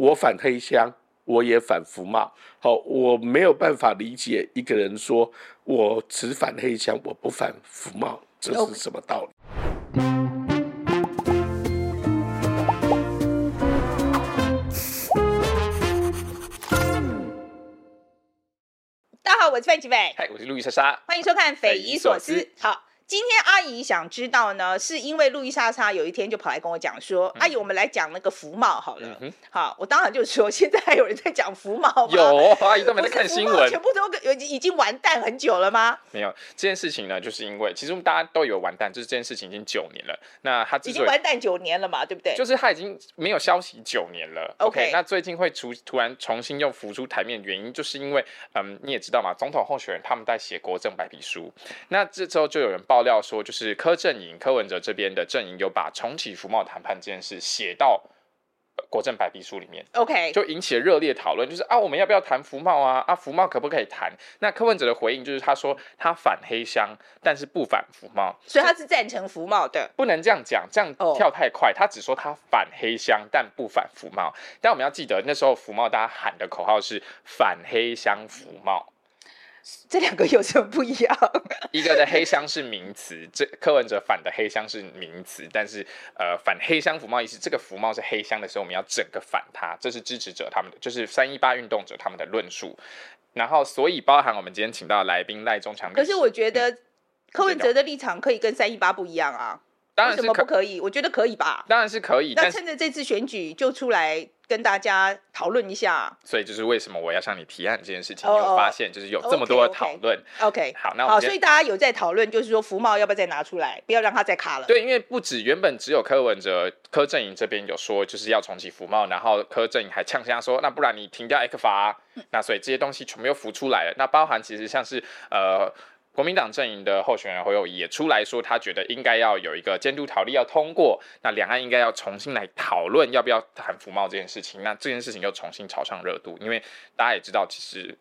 我反黑箱，我也反服贸。好，我没有办法理解一个人说我只反黑箱，我不反服贸，这是什么道理？大家好，我是范吉伟，嗨，我是路易莎莎，欢迎收看《匪夷所思》。好。今天阿姨想知道呢，是因为路易莎莎有一天就跑来跟我讲说，嗯、阿姨，我们来讲那个福茂好了。嗯、好，我当然就说，现在还有人在讲福茂吗？有，阿姨都没在看新闻，全部都已经已经完蛋很久了吗？没有这件事情呢，就是因为其实我们大家都有完蛋，就是这件事情已经九年了。那他已经完蛋九年了嘛，对不对？就是他已经没有消息九年了。OK，, okay 那最近会出突然重新又浮出台面，原因就是因为嗯，你也知道嘛，总统候选人他们在写国政白皮书，那这之后就有人爆料说，就是。柯阵营、柯文哲这边的阵营有把重启服贸谈判这件事写到国政白皮书里面，OK，就引起了热烈讨论，就是啊，我们要不要谈福茂啊？啊，福茂可不可以谈？那柯文哲的回应就是他说他反黑箱，但是不反福茂，所以他是赞成福茂的。不能这样讲，这样跳太快。Oh. 他只说他反黑箱，但不反福茂。但我们要记得，那时候福茂大家喊的口号是反黑箱服贸。这两个有什么不一样？一个的黑箱是名词，这柯文哲反的黑箱是名词，但是呃反黑箱服贸意思，这个服贸是黑箱的时候，我们要整个反它，这是支持者他们的，就是三一八运动者他们的论述。然后所以包含我们今天请到的来宾赖中强，可是我觉得柯文哲的立场可以跟三一八不一样啊，当然什么不可以？我觉得可以吧，当然是可以。那趁着这次选举就出来。跟大家讨论一下，所以就是为什么我要向你提案这件事情，你有发现就是有这么多的讨论。Oh, OK. 好，那好，所以大家有在讨论，就是说福茂要不要再拿出来，不要让它再卡了。对，因为不止原本只有柯文哲、柯阵营这边有说就是要重启福茂，然后柯阵营还呛声说，那不然你停掉 ECFA 啊，那所以这些东西全部又浮出来了。那包含其实像是呃。国民党阵营的候选人侯友宜也出来说，他觉得应该要有一个监督条例要通过，那两岸应该要重新来讨论要不要谈服贸这件事情。那这件事情又重新炒上热度，因为大家也知道，其实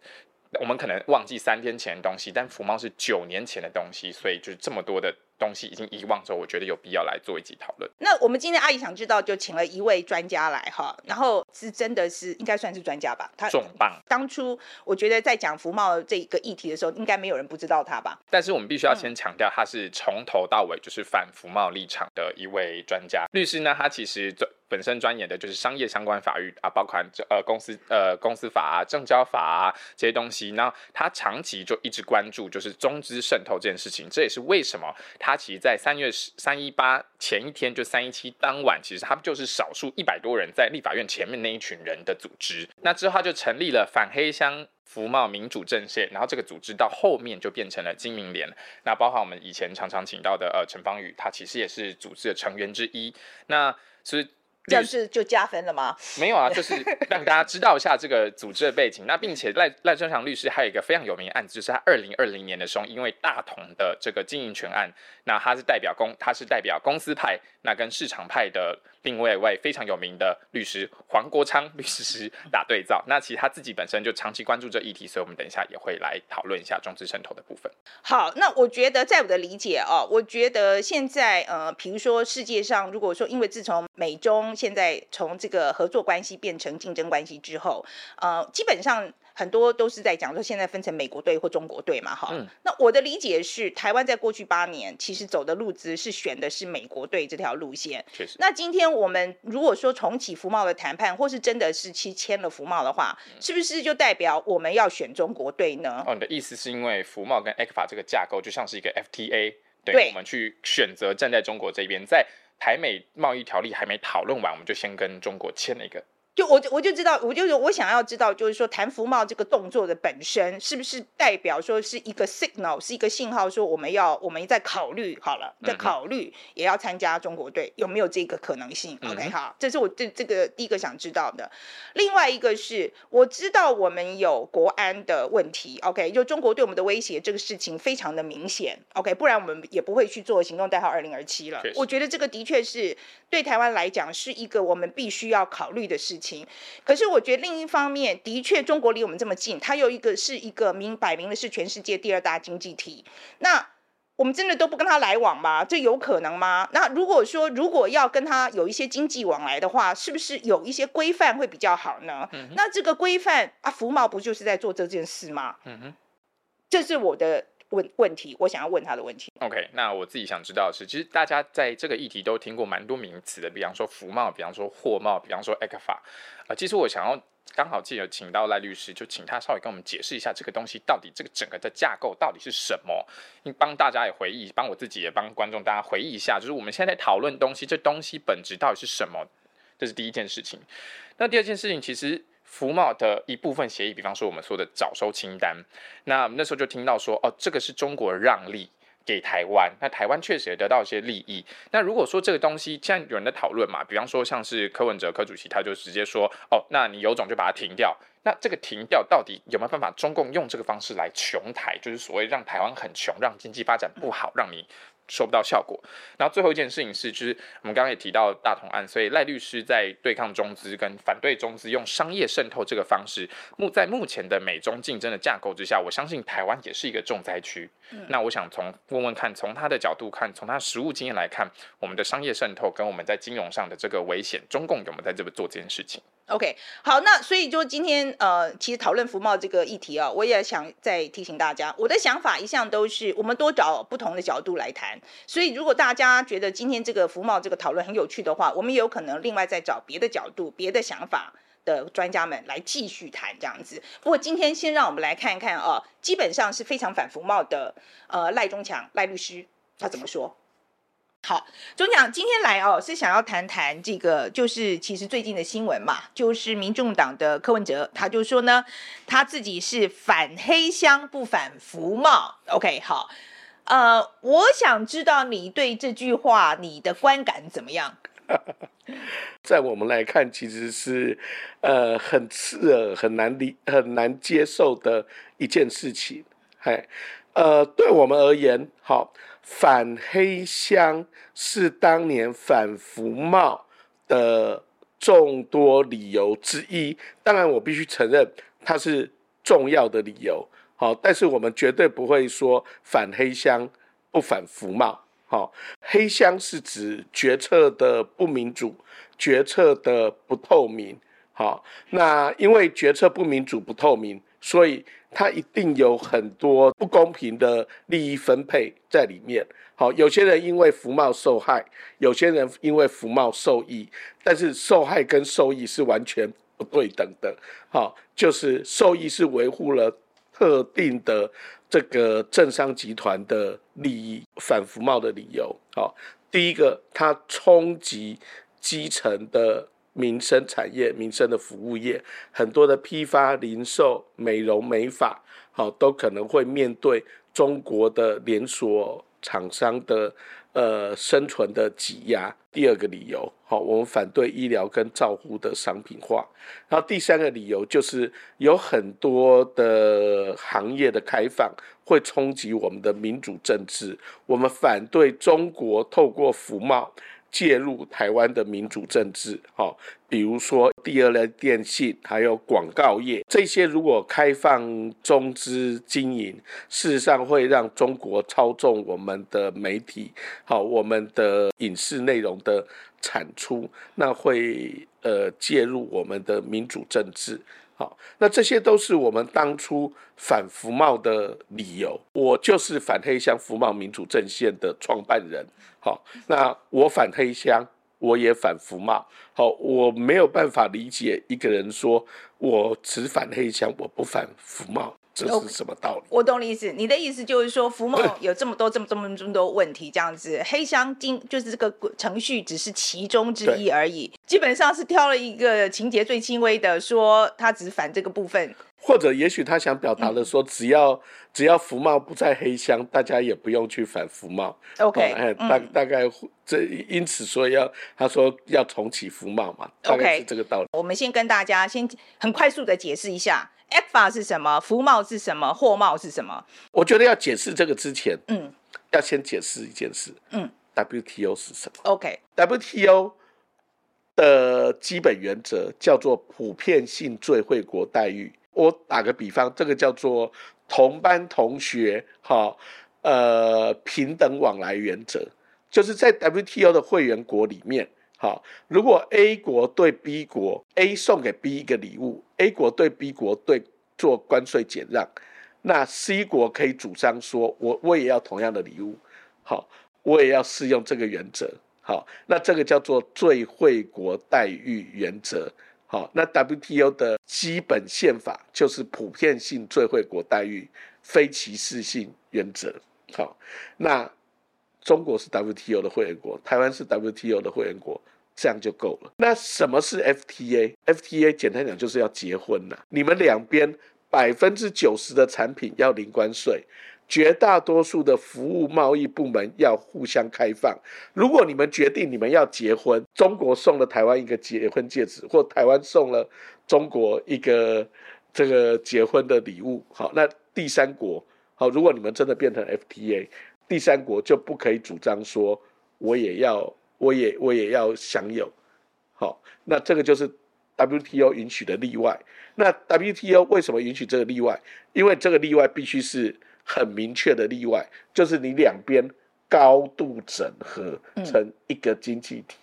我们可能忘记三天前的东西，但服贸是九年前的东西，所以就是这么多的。东西已经遗忘之后，我觉得有必要来做一集讨论。那我们今天阿姨想知道，就请了一位专家来哈，然后是真的是应该算是专家吧？他重磅。当初我觉得在讲福茂这个议题的时候，应该没有人不知道他吧？但是我们必须要先强调，他是从头到尾就是反福茂立场的一位专家律师呢。他其实本身专研的就是商业相关法律啊，包括呃公司呃公司法啊、证交法啊这些东西。那他长期就一直关注就是中资渗透这件事情，这也是为什么他。他其实，在三月十三一八前一天，就三一七当晚，其实他们就是少数一百多人在立法院前面那一群人的组织。那之后他就成立了反黑箱服贸民主阵线，然后这个组织到后面就变成了金明联。那包含我们以前常常请到的呃陈芳宇，他其实也是组织的成员之一。那所以。这样是就加分了吗？没有啊，就是 让大家知道一下这个组织的背景。那并且赖赖春祥律师还有一个非常有名的案子，就是他二零二零年的时候，因为大同的这个经营权案，那他是代表公，他是代表公司派，那跟市场派的。另外一位非常有名的律师黄国昌律师 打对照，那其实他自己本身就长期关注这议题，所以我们等一下也会来讨论一下中资渗透的部分。好，那我觉得在我的理解哦，我觉得现在呃，比如说世界上，如果说因为自从美中现在从这个合作关系变成竞争关系之后，呃，基本上。很多都是在讲说，现在分成美国队或中国队嘛，哈、嗯。那我的理解是，台湾在过去八年其实走的路子是选的是美国队这条路线。确实。那今天我们如果说重启服贸的谈判，或是真的是去签了服贸的话，嗯，是不是就代表我们要选中国队呢？哦，你的意思是因为服贸跟 ECFA 这个架构就像是一个 FTA，对，我们去选择站在中国这边，在台美贸易条例还没讨论完，我们就先跟中国签了一个。就我就我就知道，我就是我想要知道，就是说谈服贸这个动作的本身是不是代表说是一个 signal，是一个信号，说我们要我们在考虑好了，在考虑也要参加中国队，有没有这个可能性？OK，好，这是我这这个第一个想知道的。另外一个是我知道我们有国安的问题，OK，就中国对我们的威胁这个事情非常的明显，OK，不然我们也不会去做行动代号二零二七了。我觉得这个的确是对台湾来讲是一个我们必须要考虑的事情。可是我觉得另一方面，的确中国离我们这么近，它有一个是一个明摆明的是全世界第二大经济体。那我们真的都不跟他来往吗？这有可能吗？那如果说如果要跟他有一些经济往来的话，是不是有一些规范会比较好呢？嗯、那这个规范啊，服贸不就是在做这件事吗？嗯哼，这是我的问问题，我想要问他的问题。OK，那我自己想知道的是，其实大家在这个议题都听过蛮多名词的，比方说服贸，比方说货贸，比方说 ECFA 啊、呃，其实我想要。刚好记得请到赖律师，就请他稍微跟我们解释一下这个东西到底这个整个的架构到底是什么，帮大家也回忆，帮我自己也帮观众大家回忆一下，就是我们现在讨论东西，这东西本质到底是什么？这是第一件事情。那第二件事情，其实服贸的一部分协议，比方说我们说的早收清单，那那时候就听到说，哦，这个是中国让利。给台湾，那台湾确实也得到一些利益。那如果说这个东西，现在有人在讨论嘛，比方说像是柯文哲柯主席，他就直接说，哦，那你有种就把它停掉。那这个停掉到底有没有办法？中共用这个方式来穷台，就是所谓让台湾很穷，让经济发展不好，让你。收不到效果。然后最后一件事情是，就是我们刚刚也提到大同案，所以赖律师在对抗中资跟反对中资，用商业渗透这个方式，目在目前的美中竞争的架构之下，我相信台湾也是一个重灾区。嗯、那我想从问问看，从他的角度看，从他实务经验来看，我们的商业渗透跟我们在金融上的这个危险，中共有没有在这边做这件事情？OK，好，那所以就今天呃，其实讨论福茂这个议题啊，我也想再提醒大家，我的想法一向都是我们多找不同的角度来谈。所以如果大家觉得今天这个服贸这个讨论很有趣的话，我们也有可能另外再找别的角度、别的想法的专家们来继续谈这样子。不过今天先让我们来看一看啊，基本上是非常反服贸的呃赖中强赖律师他怎么说。好，中强今天来哦，是想要谈谈这个，就是其实最近的新闻嘛，就是民众党的柯文哲，他就说呢，他自己是反黑箱不反服贸。OK，好，呃，我想知道你对这句话你的观感怎么样？在我们来看，其实是呃很刺耳、很难理、很难接受的一件事情。哎，呃，对我们而言，好。反黑箱是当年反服贸的众多理由之一，当然我必须承认它是重要的理由。好，但是我们绝对不会说反黑箱不反服贸。好，黑箱是指决策的不民主，决策的不透明。好，那因为决策不民主、不透明，所以。它一定有很多不公平的利益分配在里面。好，有些人因为服贸受害，有些人因为服贸受益，但是受害跟受益是完全不对等的。好，就是受益是维护了特定的这个政商集团的利益，反服贸的理由。好，第一个，它冲击基层的。民生产业、民生的服务业，很多的批发、零售、美容美发，好，都可能会面对中国的连锁厂商的呃生存的挤压。第二个理由，好，我们反对医疗跟照护的商品化。然后第三个理由就是有很多的行业的开放会冲击我们的民主政治。我们反对中国透过服贸。介入台湾的民主政治，哈，比如说第二类电信，还有广告业，这些如果开放中资经营，事实上会让中国操纵我们的媒体，好，我们的影视内容的产出，那会呃介入我们的民主政治。好，那这些都是我们当初反服贸的理由。我就是反黑箱服贸民主阵线的创办人。好，那我反黑箱，我也反服贸。好，我没有办法理解一个人说我只反黑箱，我不反服贸。这是什么道理？我懂你意思。你的意思就是说，福茂 有这么多、这么、这么、这么多问题，这样子，黑箱经就是这个程序只是其中之一而已。基本上是挑了一个情节最轻微的，说他只反这个部分。或者，也许他想表达的说，只要、嗯、只要福茂不在黑箱，大家也不用去反福茂。OK，哎，大、嗯、大概这因此说要他说要重启福茂嘛，大概是这个道理。Okay, 我们先跟大家先很快速的解释一下。ECFA 是什么？服贸是什么？货贸是什么？我觉得要解释这个之前，嗯，要先解释一件事，嗯，WTO 是什么？OK，WTO 的基本原则叫做普遍性最惠国待遇。我打个比方，这个叫做同班同学，哈，呃平等往来原则，就是在 WTO 的会员国里面，好，如果 A 国对 B 国 A 送给 B 一个礼物，A 国对 B 国对做关税减让，那 C 国可以主张说，我我也要同样的礼物，好，我也要适用这个原则，好，那这个叫做最惠国待遇原则。好，那 WTO 的基本宪法就是普遍性最惠国待遇、非歧视性原则。好，那中国是 WTO 的会员国，台湾是 WTO 的会员国，这样就够了。那什么是 FTA？FTA 简单讲就是要结婚了，你们两边百分之九十的产品要零关税。绝大多数的服务贸易部门要互相开放。如果你们决定你们要结婚，中国送了台湾一个结婚戒指，或台湾送了中国一个这个结婚的礼物，好，那第三国，好，如果你们真的变成 FTA，第三国就不可以主张说我也要，我也我也要享有，好，那这个就是 WTO 允许的例外。那 WTO 为什么允许这个例外？因为这个例外必须是。很明确的例外，就是你两边高度整合成一个经济体。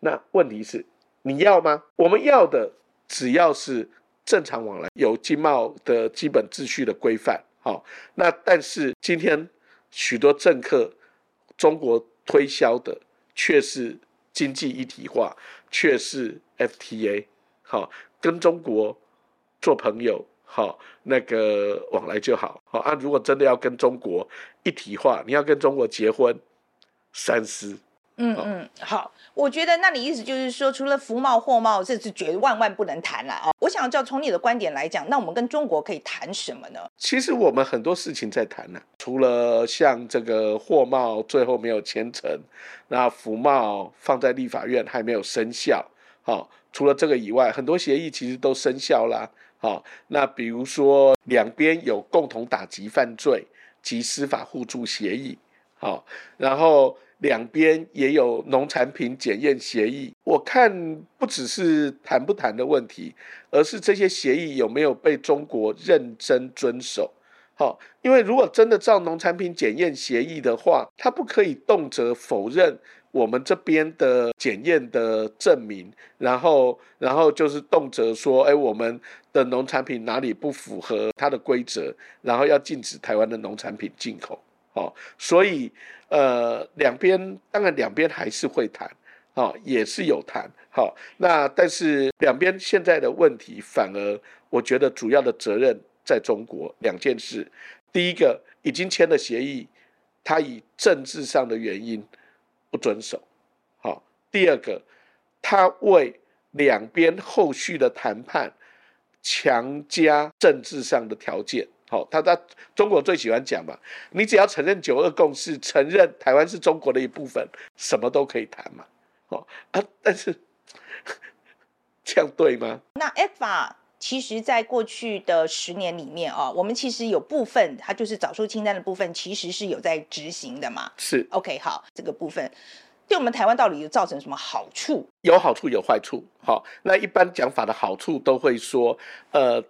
那问题是，你要吗？我们要的只要是正常往来，有经贸的基本秩序的规范。好，那但是今天许多政客，中国推销的却是经济一体化，却是 FTA。好，跟中国做朋友。好，那个往来就好。好啊，如果真的要跟中国一体化，你要跟中国结婚，三思。嗯嗯，好，我觉得那你意思就是说，除了服贸、货贸，这是绝万万不能谈了啊。我想知道，从你的观点来讲，那我们跟中国可以谈什么呢？其实我们很多事情在谈呢、啊，除了像这个货贸最后没有签成，那服贸放在立法院还没有生效。好，除了这个以外，很多协议其实都生效啦。好，那比如说两边有共同打击犯罪及司法互助协议，好，然后两边也有农产品检验协议。我看不只是谈不谈的问题，而是这些协议有没有被中国认真遵守。好，因为如果真的照农产品检验协议的话，他不可以动辄否认。我们这边的检验的证明，然后，然后就是动辄说，哎，我们的农产品哪里不符合它的规则，然后要禁止台湾的农产品进口。哦，所以，呃，两边当然两边还是会谈，哦，也是有谈。好，哦，那但是两边现在的问题，反而我觉得主要的责任在中国。两件事，第一个已经签了协议，他以政治上的原因。不遵守，好。第二个，他为两边后续的谈判强加政治上的条件，好。他他中国最喜欢讲嘛，你只要承认九二共识，承认台湾是中国的一部分，什么都可以谈嘛，哦啊。但是这样对吗？那 ECFA 其实，在过去的十年里面啊，我们其实有部分，它就是早收清单的部分，其实是有在执行的嘛。是，OK，好，这个部分对我们台湾到底有造成什么好处？有好处，有坏处。好，那一般讲法的好处都会说，呃，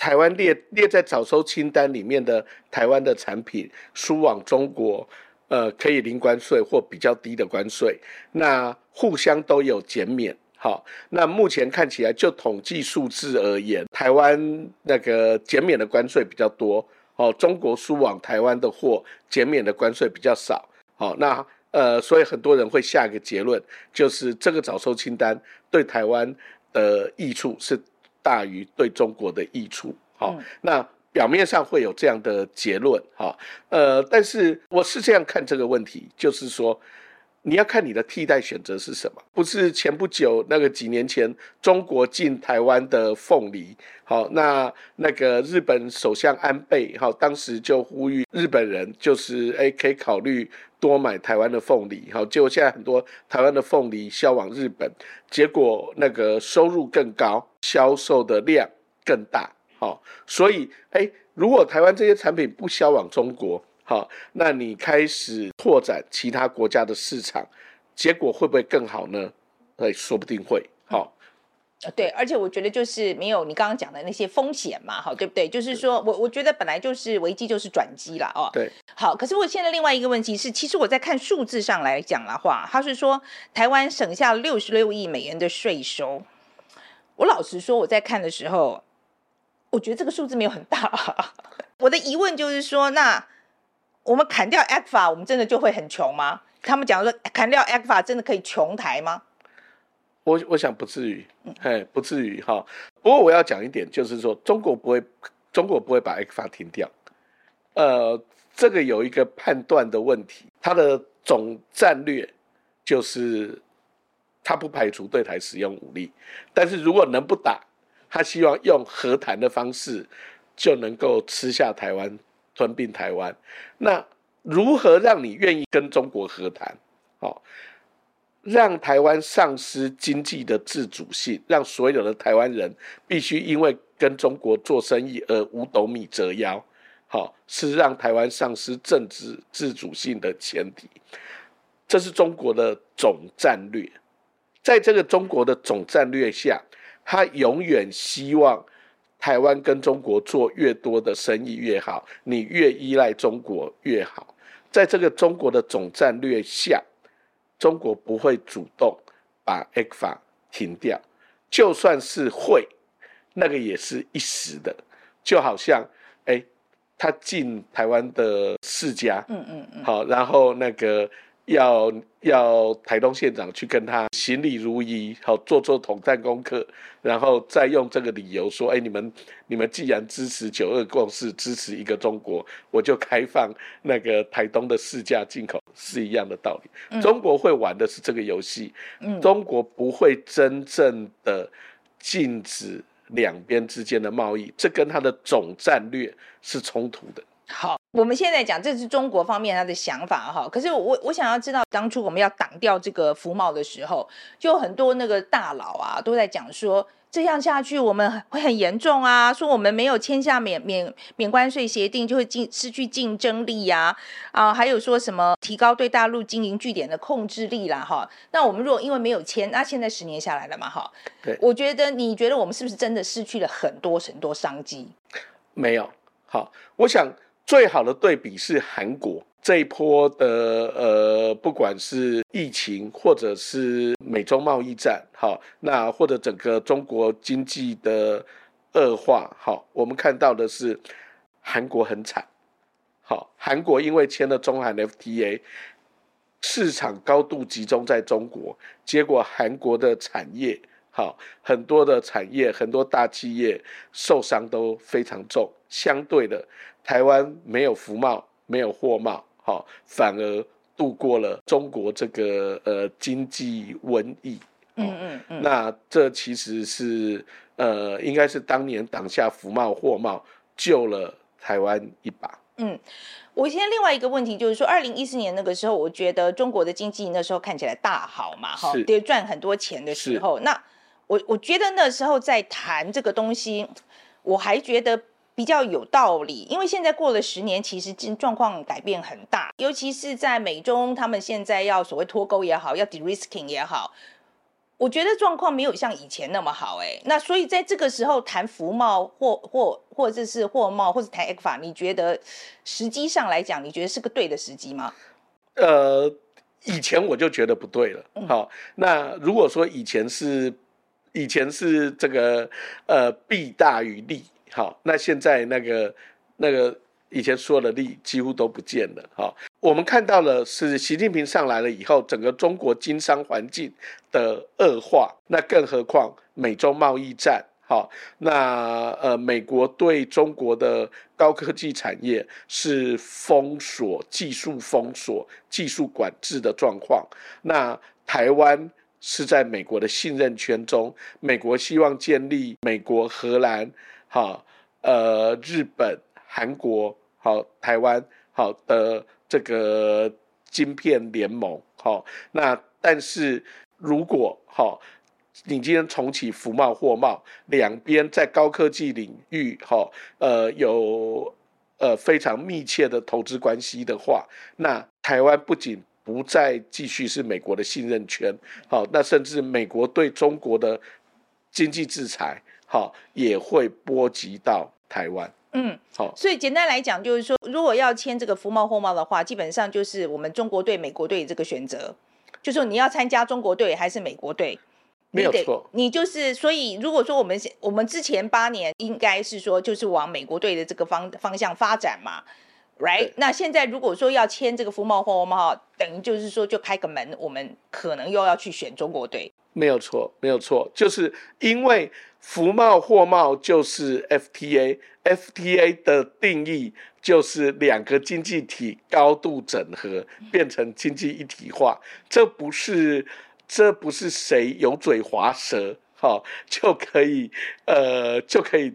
台湾列列在早收清单里面的台湾的产品输往中国，呃，可以零关税或比较低的关税，那互相都有减免。好，那目前看起来，就统计数字而言，台湾那个减免的关税比较多。哦，中国输往台湾的货减免的关税比较少。好，那呃，所以很多人会下一个结论，就是这个早收清单对台湾的益处是大于对中国的益处。好，那表面上会有这样的结论。好，呃，但是我是这样看这个问题，就是说。你要看你的替代选择是什么？不是前不久那个几年前中国进台湾的凤梨，好，那那个日本首相安倍，好，当时就呼吁日本人就是哎，可以考虑多买台湾的凤梨，好，结果现在很多台湾的凤梨销往日本，结果那个收入更高，销售的量更大，好，所以哎，如果台湾这些产品不销往中国，好，那你开始拓展其他国家的市场，结果会不会更好呢？哎，说不定会。好，对，而且我觉得就是没有你刚刚讲的那些风险嘛，哈，对不对？就是说我我觉得本来就是危机就是转机了哦。对，好，可是我现在另外一个问题是，其实我在看数字上来讲的话，他是说台湾省下六十六亿美元的税收。我老实说，我在看的时候，我觉得这个数字没有很大。我的疑问就是说，那我们砍掉 ECFA，我们真的就会很穷吗？他们讲说砍掉 ECFA 真的可以穷台吗？我我想不至于，嘿，不至于哈。不过我要讲一点，就是说中国不会，中国不会把 ECFA 停掉。呃，这个有一个判断的问题，它的总战略就是，他不排除对台使用武力，但是如果能不打，他希望用和谈的方式就能够吃下台湾，吞并台湾。那如何让你愿意跟中国和谈？哦。让台湾丧失经济的自主性，让所有的台湾人必须因为跟中国做生意而五斗米折腰，好，是让台湾丧失政治自主性的前提。这是中国的总战略，在这个中国的总战略下，他永远希望台湾跟中国做越多的生意越好，你越依赖中国越好。在这个中国的总战略下。中国不会主动把 ECFA 停掉，就算是会，那个也是一时的，就好像，哎，他进台湾的世家，嗯嗯嗯，好，然后那个。要要台东县长去跟他行礼如仪，好做做统战功课，然后再用这个理由说：“哎，你们你们既然支持九二共识，支持一个中国，我就开放那个台东的市价进口，是一样的道理。嗯”中国会玩的是这个游戏，嗯、中国不会真正的禁止两边之间的贸易，这跟他的总战略是冲突的。好，我们现在讲这是中国方面他的想法哈，可是我我想要知道，当初我们要挡掉这个服贸的时候，就很多那个大佬啊都在讲说，这样下去我们会很严重啊，说我们没有签下免免免关税协定就会进失去竞争力呀，啊，啊，还有说什么提高对大陆经营据点的控制力啦哈，那我们如果因为没有签，那现在十年下来了嘛哈，对，我觉得你觉得我们是不是真的失去了很多很多商机？没有，好，我想。最好的对比是韩国这一波的呃，不管是疫情或者是美中贸易战，好，那或者整个中国经济的恶化，好，我们看到的是韩国很惨，好，韩国因为签了中韩 FTA，市场高度集中在中国，结果韩国的产业，好，很多的产业，很多大企业受伤都非常重，相对的。台湾没有服贸，没有货贸，好，反而度过了中国这个呃经济瘟疫。嗯嗯嗯。那这其实是呃，应该是当年挡下服贸货贸，救了台湾一把。嗯，我现在另外一个问题就是说，二零一四年那个时候，我觉得中国的经济那时候看起来大好嘛，哈，得赚很多钱的时候，那我我觉得那时候在谈这个东西，我还觉得。比较有道理，因为现在过了十年，其实状况改变很大，尤其是在美中，他们现在要所谓脱钩也好，要 de-risking 也好，我觉得状况没有像以前那么好哎。那所以在这个时候谈服贸或或或者是货贸或者谈 ECFA，你觉得时机上来讲，你觉得是个对的时机吗？呃，以前我就觉得不对了。好，嗯，那如果说以前是以前是这个呃弊大于利。好，那现在那个那个以前说的利几乎都不见了。好，我们看到了是习近平上来了以后，整个中国经商环境的恶化。那更何况美中贸易战，好，那呃美国对中国的高科技产业是封锁、技术封锁、技术管制的状况。那台湾是在美国的信任圈中，美国希望建立美国、荷兰。好，呃，日本、韩国，好，台湾，好的这个晶片联盟，好，那但是如果好，你今天重启服贸、货贸，两边在高科技领域，好，呃，有呃非常密切的投资关系的话，那台湾不仅不再继续是美国的信任圈，好，那甚至美国对中国的经济制裁，好，也会波及到台湾。嗯，好。所以简单来讲，就是说，如果要签这个服贸货贸的话，基本上就是我们中国队、美国队这个选择，就说你要参加中国队还是美国队，没有错。你就是所以，如果说我们我们之前八年应该是说就是往美国队的这个方方向发展嘛。Right，那现在如果说要签这个服贸货贸，等于就是说就开个门，我们可能又要去选中国队。没有错，没有错，就是因为服贸货贸就是 FTA，FTA 的定义就是两个经济体高度整合，变成经济一体化。这不是，这不是谁油嘴滑舌，好就可以，呃，就可以。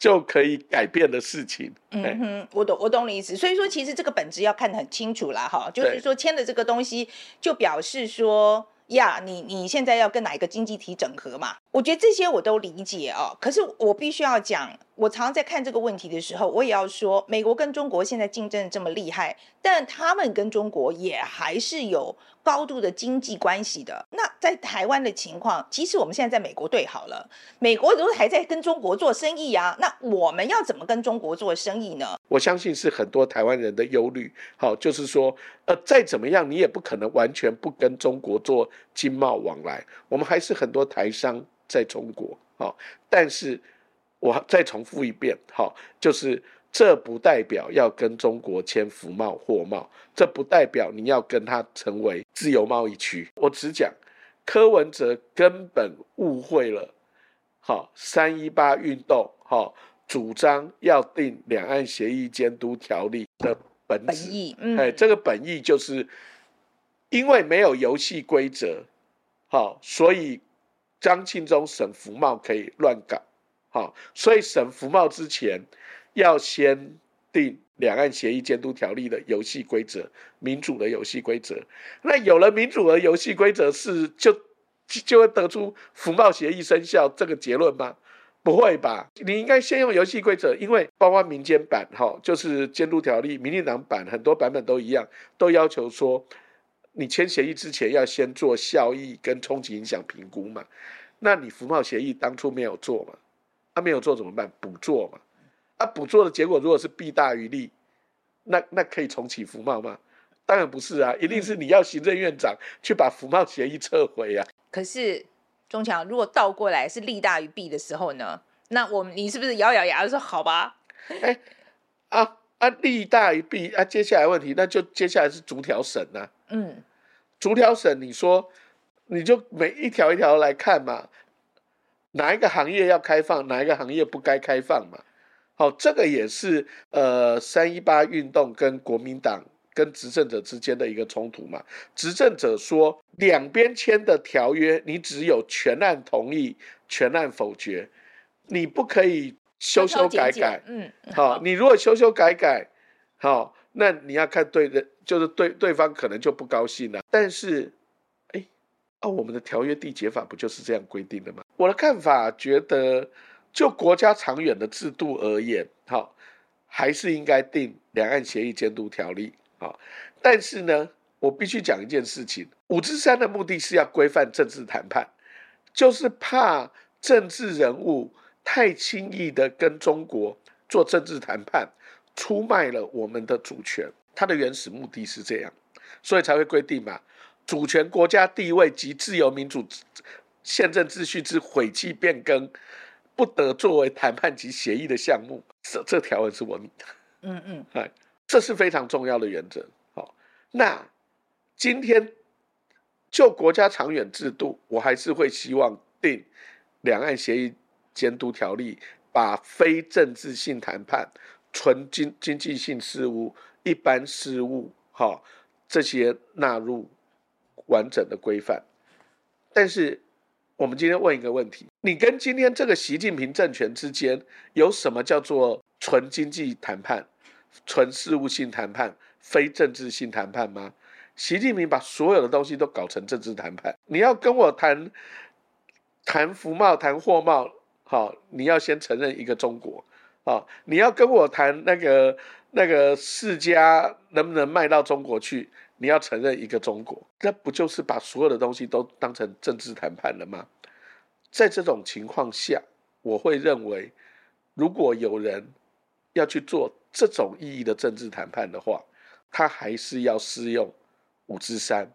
就可以改变的事情。嗯哼，我懂，我懂你意思。所以说，其实这个本质要看得很清楚啦，哈，就是说签的这个东西，就表示说。呀，你你现在要跟哪一个经济体整合嘛？我觉得这些我都理解哦。可是我必须要讲，我常常在看这个问题的时候，我也要说，美国跟中国现在竞争这么厉害，但他们跟中国也还是有高度的经济关系的。那在台湾的情况，即使我们现在在美国对好了，美国都还在跟中国做生意啊。那我们要怎么跟中国做生意呢？我相信是很多台湾人的忧虑。好，就是说，呃，再怎么样，你也不可能完全不跟中国做。经贸往来，我们还是很多台商在中国，好，但是我再重复一遍，好，就是这不代表要跟中国签服贸货贸，这不代表你要跟他成为自由贸易区。我只讲柯文哲根本误会了，好，三一八运动，好，主张要定两岸协议监督条例的本意，嗯，哎，这个本意就是。因为没有游戏规则，好，所以张庆忠审服贸可以乱搞，好，所以审服贸之前要先定两岸协议监督条例的游戏规则，民主的游戏规则。那有了民主的游戏规则，是就就会得出服贸协议生效这个结论吗？不会吧？你应该先用游戏规则，因为包括民间版，哈，就是监督条例，民进党版很多版本都一样，都要求说。你签协议之前要先做效益跟冲击影响评估嘛？那你服贸协议当初没有做嘛？他、啊、没有做怎么办？补做嘛？啊，补做的结果如果是弊大于利，那那可以重启福茂吗？当然不是啊，一定是你要行政院长去把福茂协议撤回啊。可是中强，如果倒过来是利大于弊的时候呢？那我们你是不是咬咬牙说好吧？哎啊啊，利大于弊啊，接下来问题那就接下来是逐条审啊。嗯，逐条审，你说你就每一条一条来看嘛，哪一个行业要开放，哪一个行业不该开放嘛？好，这个也是呃三一八运动跟国民党跟执政者之间的一个冲突嘛。执政者说，两边签的条约，你只有全案同意，全案否决，你不可以修修改改。嗯，好，你如果修修改改，好。那你要看对的，就是对对方可能就不高兴了。但是，哎，啊，我们的条约缔结法不就是这样规定的吗？我的看法觉得，就国家长远的制度而言，好，还是应该定两岸协议监督条例。好，但是呢，我必须讲一件事情：五之三的目的是要规范政治谈判，就是怕政治人物太轻易的跟中国做政治谈判。出卖了我们的主权，它的原始目的是这样，所以才会规定嘛，主权国家地位及自由民主宪政秩序之毁弃变更，不得作为谈判及协议的项目。这这条文是我拟的，嗯嗯，哎，这是非常重要的原则。好，那今天就国家长远制度，我还是会希望定两岸协议监督条例，把非政治性谈判。纯经经济性事务、一般事务，哈，这些纳入完整的规范。但是，我们今天问一个问题：你跟今天这个习近平政权之间有什么叫做纯经济谈判、纯事务性谈判、非政治性谈判吗？习近平把所有的东西都搞成政治谈判。你要跟我谈谈服贸、谈货贸，好，你要先承认一个中国。啊，你要跟我谈那个那个世家能不能卖到中国去？你要承认一个中国，那不就是把所有的东西都当成政治谈判了吗？在这种情况下，我会认为，如果有人要去做这种意义的政治谈判的话，他还是要适用五之三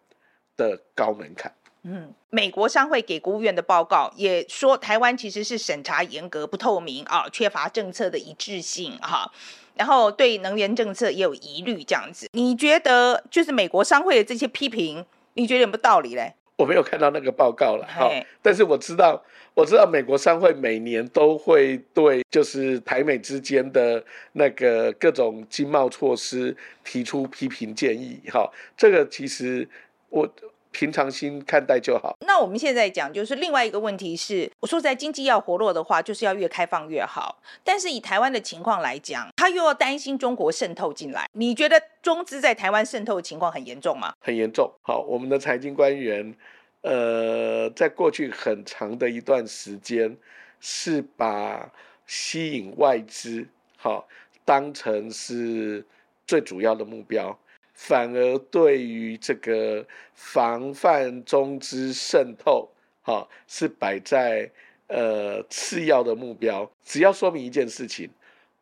的高门槛。嗯，美国商会给国务院的报告也说，台湾其实是审查严格、不透明啊，缺乏政策的一致性哈。然后对能源政策也有疑虑，这样子。你觉得就是美国商会的这些批评，你觉得有没有道理嘞？我没有看到那个报告了，哈，但是我知道，我知道美国商会每年都会对就是台美之间的那个各种经贸措施提出批评建议，哈，这个其实我。平常心看待就好。那我们现在讲，就是另外一个问题是，我说在经济要活络的话，就是要越开放越好。但是以台湾的情况来讲，他又要担心中国渗透进来。你觉得中资在台湾渗透的情况很严重吗？很严重。好，我们的财经官员，呃，在过去很长的一段时间，是把吸引外资，好，当成是最主要的目标。反而对于这个防范中资渗透，哈，是摆在呃次要的目标。只要说明一件事情，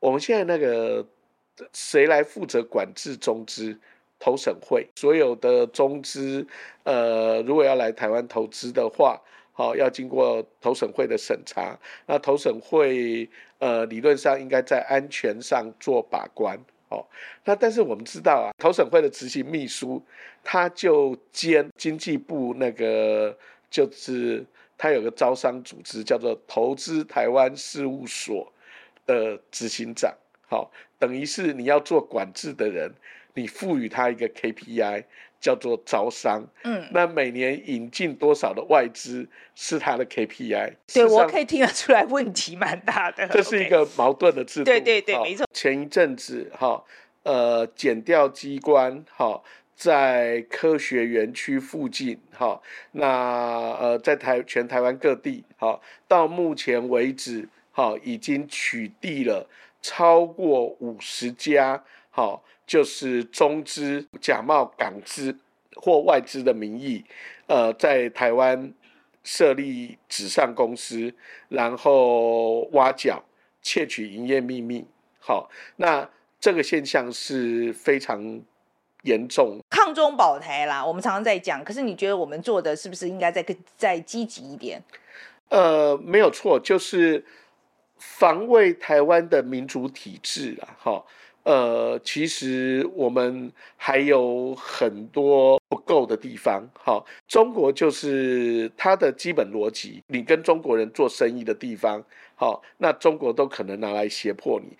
我们现在那个谁来负责管制中资？投审会，所有的中资，呃，如果要来台湾投资的话，好，要经过投审会的审查。那投审会，呃，理论上应该在安全上做把关。哦，那但是我们知道啊，投审会的执行秘书，他就兼经济部那个，就是他有个招商组织叫做投资台湾事务所的执行长，好，等于是你要做管制的人，你赋予他一个 KPI。叫做招商，嗯，那每年引进多少的外资是他的 KPI。对，我可以听得出来，问题蛮大的。这是一个矛盾的制度。对对对，没错。前一阵子，哈，呃，减调机关，哈，在科学园区附近，哈，那呃，在台全台湾各地，哈，到目前为止，哈，已经取缔了超过五十家，哈。就是中资假冒港资或外资的名义，呃，在台湾设立纸上公司，然后挖角、窃取营业秘密。好，那这个现象是非常严重。抗中保台啦，我们常常在讲。可是你觉得我们做的是不是应该再更再积极一点？呃，没有错，就是防卫台湾的民主体制啊，哈。呃，其实我们还有很多不够的地方。好，中国就是它的基本逻辑，你跟中国人做生意的地方，好，那中国都可能拿来胁迫你。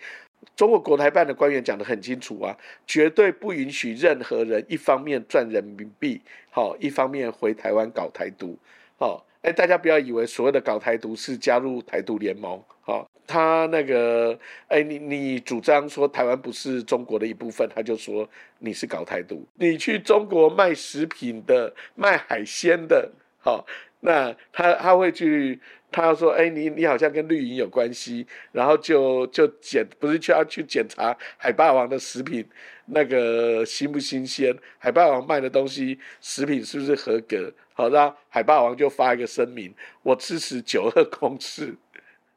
中国国台办的官员讲得很清楚啊，绝对不允许任何人一方面赚人民币，好，一方面回台湾搞台独，好。哎，大家不要以为所谓的搞台独是加入台独联盟，好，他那个，哎，你你主张说台湾不是中国的一部分，他就说你是搞台独。你去中国卖食品的、卖海鲜的，好，那他他会去，他要说，哎，你你好像跟绿营有关系，然后就就检，不是就要去检查海霸王的食品那个新不新鲜，海霸王卖的东西食品是不是合格？好，那海霸王就发一个声明，我支持九二共识，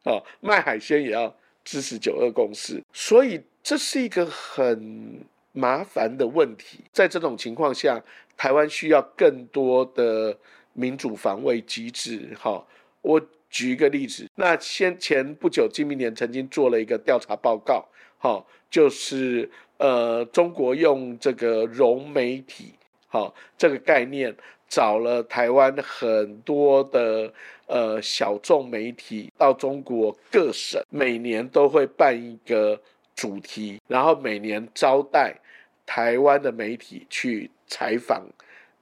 哦，卖海鲜也要支持九二共识，所以这是一个很麻烦的问题。在这种情况下，台湾需要更多的民主防卫机制。哈，我举一个例子，那先前不久，今明年曾经做了一个调查报告，哈，就是呃，中国用这个融媒体，好，这个概念。找了台湾很多的呃小众媒体到中国各省，每年都会办一个主题，然后每年招待台湾的媒体去采访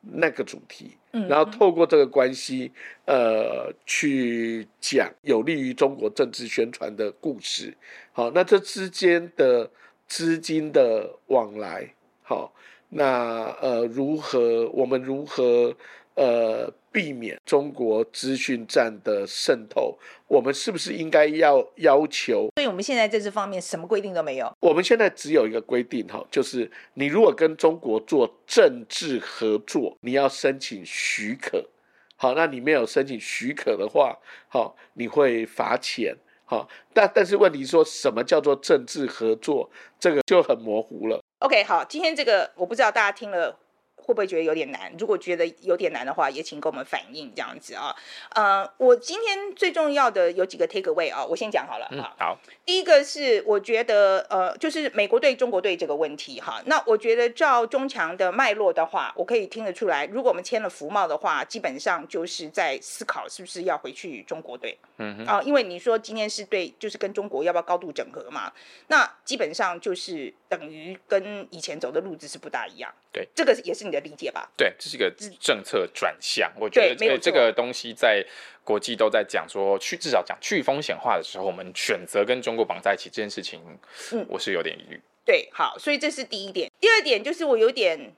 那个主题，然后透过这个关系，呃，去讲有利于中国政治宣传的故事。好，那这之间的资金的往来，好。那呃，如何我们如何呃避免中国资讯战的渗透？我们是不是应该要要求？所以我们现在在这方面什么规定都没有。我们现在只有一个规定哈，就是你如果跟中国做政治合作，你要申请许可，好，那你没有申请许可的话，好，你会罚钱。好，但但是问题说什么叫做政治合作，这个就很模糊了。OK，好，今天这个我不知道大家听了。会不会觉得有点难？如果觉得有点难的话，也请跟我们反映这样子啊。呃，我今天最重要的有几个 take away 啊，我先讲好了。嗯，好。第一个是我觉得呃，就是美国对中国队这个问题哈。那我觉得照中强的脉络的话，我可以听得出来，如果我们签了福茂的话，基本上就是在思考是不是要回去中国队。嗯哼。啊，因为你说今天是对，就是跟中国要不要高度整合嘛？那基本上就是等于跟以前走的路子是不大一样。对，这个也是你的理解吧？对，这是一个政策转向。我觉得这个这个东西在国际都在讲说去至少讲去风险化的时候，我们选择跟中国绑在一起这件事情，嗯，我是有点疑虑。对，好，所以这是第一点。第二点就是我有点。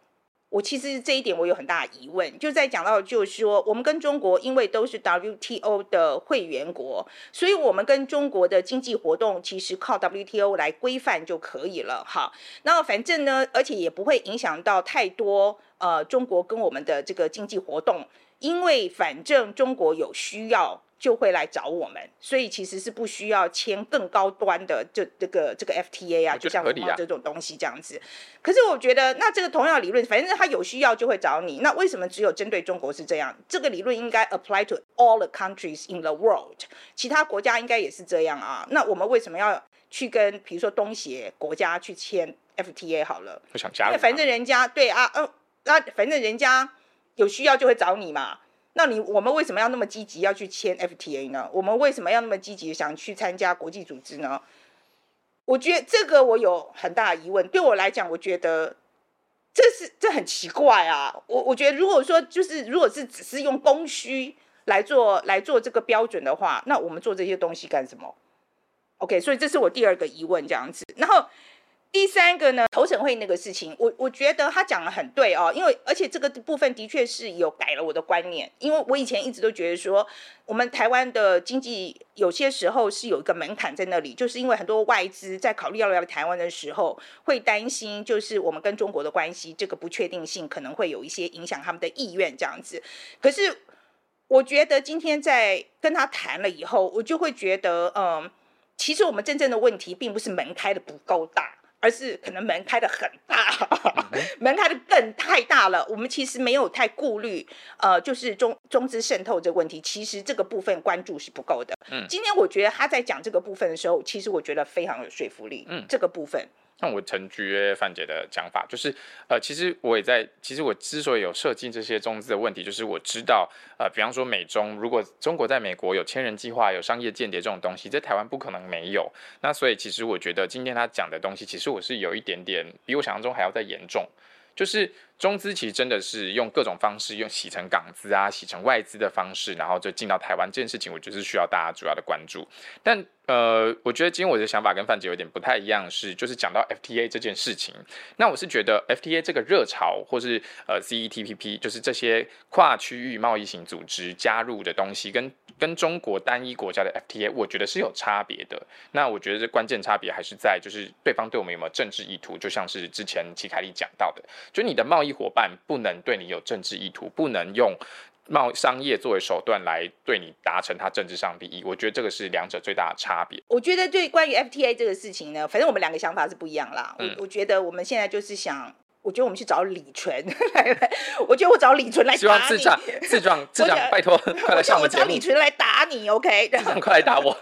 我其实这一点我有很大疑问，就在讲到就是说，我们跟中国因为都是 WTO 的会员国，所以我们跟中国的经济活动其实靠 WTO 来规范就可以了。好，那反正呢，而且也不会影响到太多呃中国跟我们的这个经济活动，因为反正中国有需要。就会来找我们，所以其实是不需要签更高端的这这个这个 FTA 啊，就像服贸这种东西这样子。可是我觉得，那这个同样理论，反正他有需要就会找你。那为什么只有针对中国是这样？这个理论应该 apply to all the countries in the world，其他国家应该也是这样啊。那我们为什么要去跟比如说东协国家去签 FTA 好了？不想加入，反正人家对啊，嗯，那反正人家有需要就会找你嘛。那你我们为什么要那么积极要去签 FTA 呢？我们为什么要那么积极想去参加国际组织呢？我觉得这个我有很大的疑问。对我来讲，我觉得这是这很奇怪啊。我我觉得如果说就是如果是只是用供需来做来做这个标准的话，那我们做这些东西干什么？OK，所以这是我第二个疑问，这样子。然后。第三个呢，投审会那个事情，我我觉得他讲的很对哦，因为而且这个部分的确是有改了我的观念，因为我以前一直都觉得说，我们台湾的经济有些时候是有一个门槛在那里，就是因为很多外资在考虑要来台湾的时候，会担心就是我们跟中国的关系这个不确定性可能会有一些影响他们的意愿这样子。可是我觉得今天在跟他谈了以后，我就会觉得，嗯，其实我们真正的问题并不是门开的不够大。而是可能门开的很大，门开的更太大了。我们其实没有太顾虑，呃，就是中中资渗透这个问题，其实这个部分关注是不够的。嗯，今天我觉得他在讲这个部分的时候，其实我觉得非常有说服力。嗯，这个部分。那我承接范姐的讲法，就是呃，其实我也在，其实我之所以有设计这些中资的问题，就是我知道，呃，比方说美中，如果中国在美国有千人计划、有商业间谍这种东西，在台湾不可能没有。那所以其实我觉得今天他讲的东西，其实我是有一点点比我想象中还要再严重，就是。中资其实真的是用各种方式，用洗成港资啊，洗成外资的方式，然后就进到台湾这件事情，我觉得是需要大家主要的关注。但呃，我觉得今天我的想法跟范姐有点不太一样，是就是讲到 FTA 这件事情，那我是觉得 FTA 这个热潮，或是呃 CETPP，就是这些跨区域贸易型组织加入的东西，跟跟中国单一国家的 FTA，我觉得是有差别的。那我觉得这关键差别还是在就是对方对我们有没有政治意图，就像是之前齐凯丽讲到的，就你的贸易。伙伴不能对你有政治意图，不能用贸商业作为手段来对你达成他政治上利益。我觉得这个是两者最大的差别。我觉得对关于 FTA 这个事情呢，反正我们两个想法是不一样啦。嗯、我我觉得我们现在就是想。我觉得我们去找李纯 来来，我觉得我找李纯来打你。希望自长自长 自长，拜托 快来上我找李纯来打你，OK？快来打我。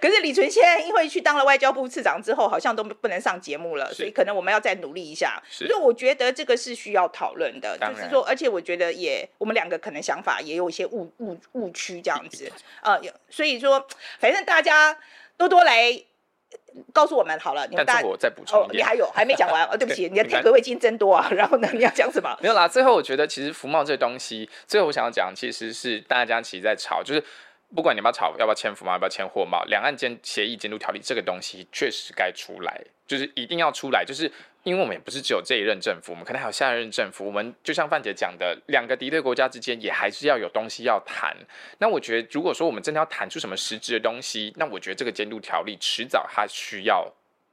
可是李纯现在因为去当了外交部次长之后，好像都不能上节目了，所以可能我们要再努力一下。所以我觉得这个是需要讨论的，就是说，而且我觉得也我们两个可能想法也有一些误误误区这样子呃，所以说反正大家多多来。告诉我们好了，你们大但是我再补充一点，哦，你还有 还没讲完哦，对不起，你的天格位今天真多啊。然后呢，你要讲什么？没有啦，最后我觉得其实服贸这东西，最后我想要讲，其实是大家其实在吵，就是不管你们要吵要不要签服贸，要不要签货贸，两岸间协议监督条例这个东西确实该出来，就是一定要出来，就是。因为我们也不是只有这一任政府，我们可能还有下一任政府。我们就像范姐讲的，两个敌对国家之间也还是要有东西要谈。那我觉得，如果说我们真的要谈出什么实质的东西，那我觉得这个监督条例迟早它需要，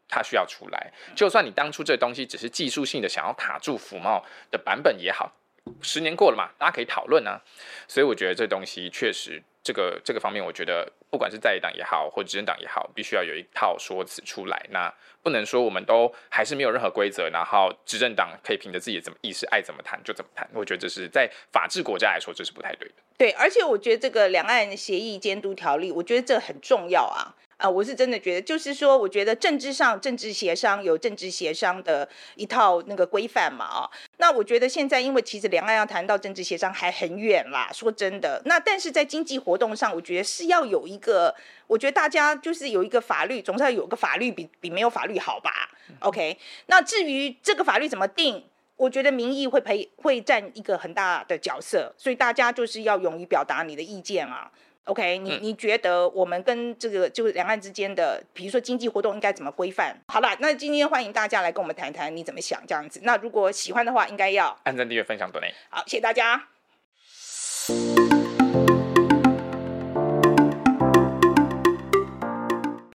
它需要出来。就算你当初这东西只是技术性的想要卡住服贸的版本也好，十年过了嘛，大家可以讨论啊。所以我觉得这东西确实，这个这个方面，我觉得不管是在野党也好，或执政党也好，必须要有一套说辞出来。那不能说我们都还是没有任何规则，然后执政党可以凭着自己的怎么意识爱怎么谈就怎么谈。我觉得这是在法治国家来说，这是不太对的。对，而且我觉得这个两岸协议监督条例，我觉得这很重要啊。啊、我是真的觉得，就是说，我觉得政治上政治协商有政治协商的一套那个规范嘛，啊，那我觉得现在因为其实两岸要谈到政治协商还很远啦，说真的，那但是在经济活动上，我觉得是要有一个，我觉得大家就是有一个法律，总是要有个法律比比没有法律好吧？OK，那至于这个法律怎么定，我觉得民意会陪会占一个很大的角色，所以大家就是要勇于表达你的意见啊。OK，你你觉得我们跟这个就是两岸之间的，比如说经济活动应该怎么规范？好了，那今天欢迎大家来跟我们谈谈你怎么想这样子。那如果喜欢的话，应该要按赞、订阅、分享、多内。好，谢谢大家。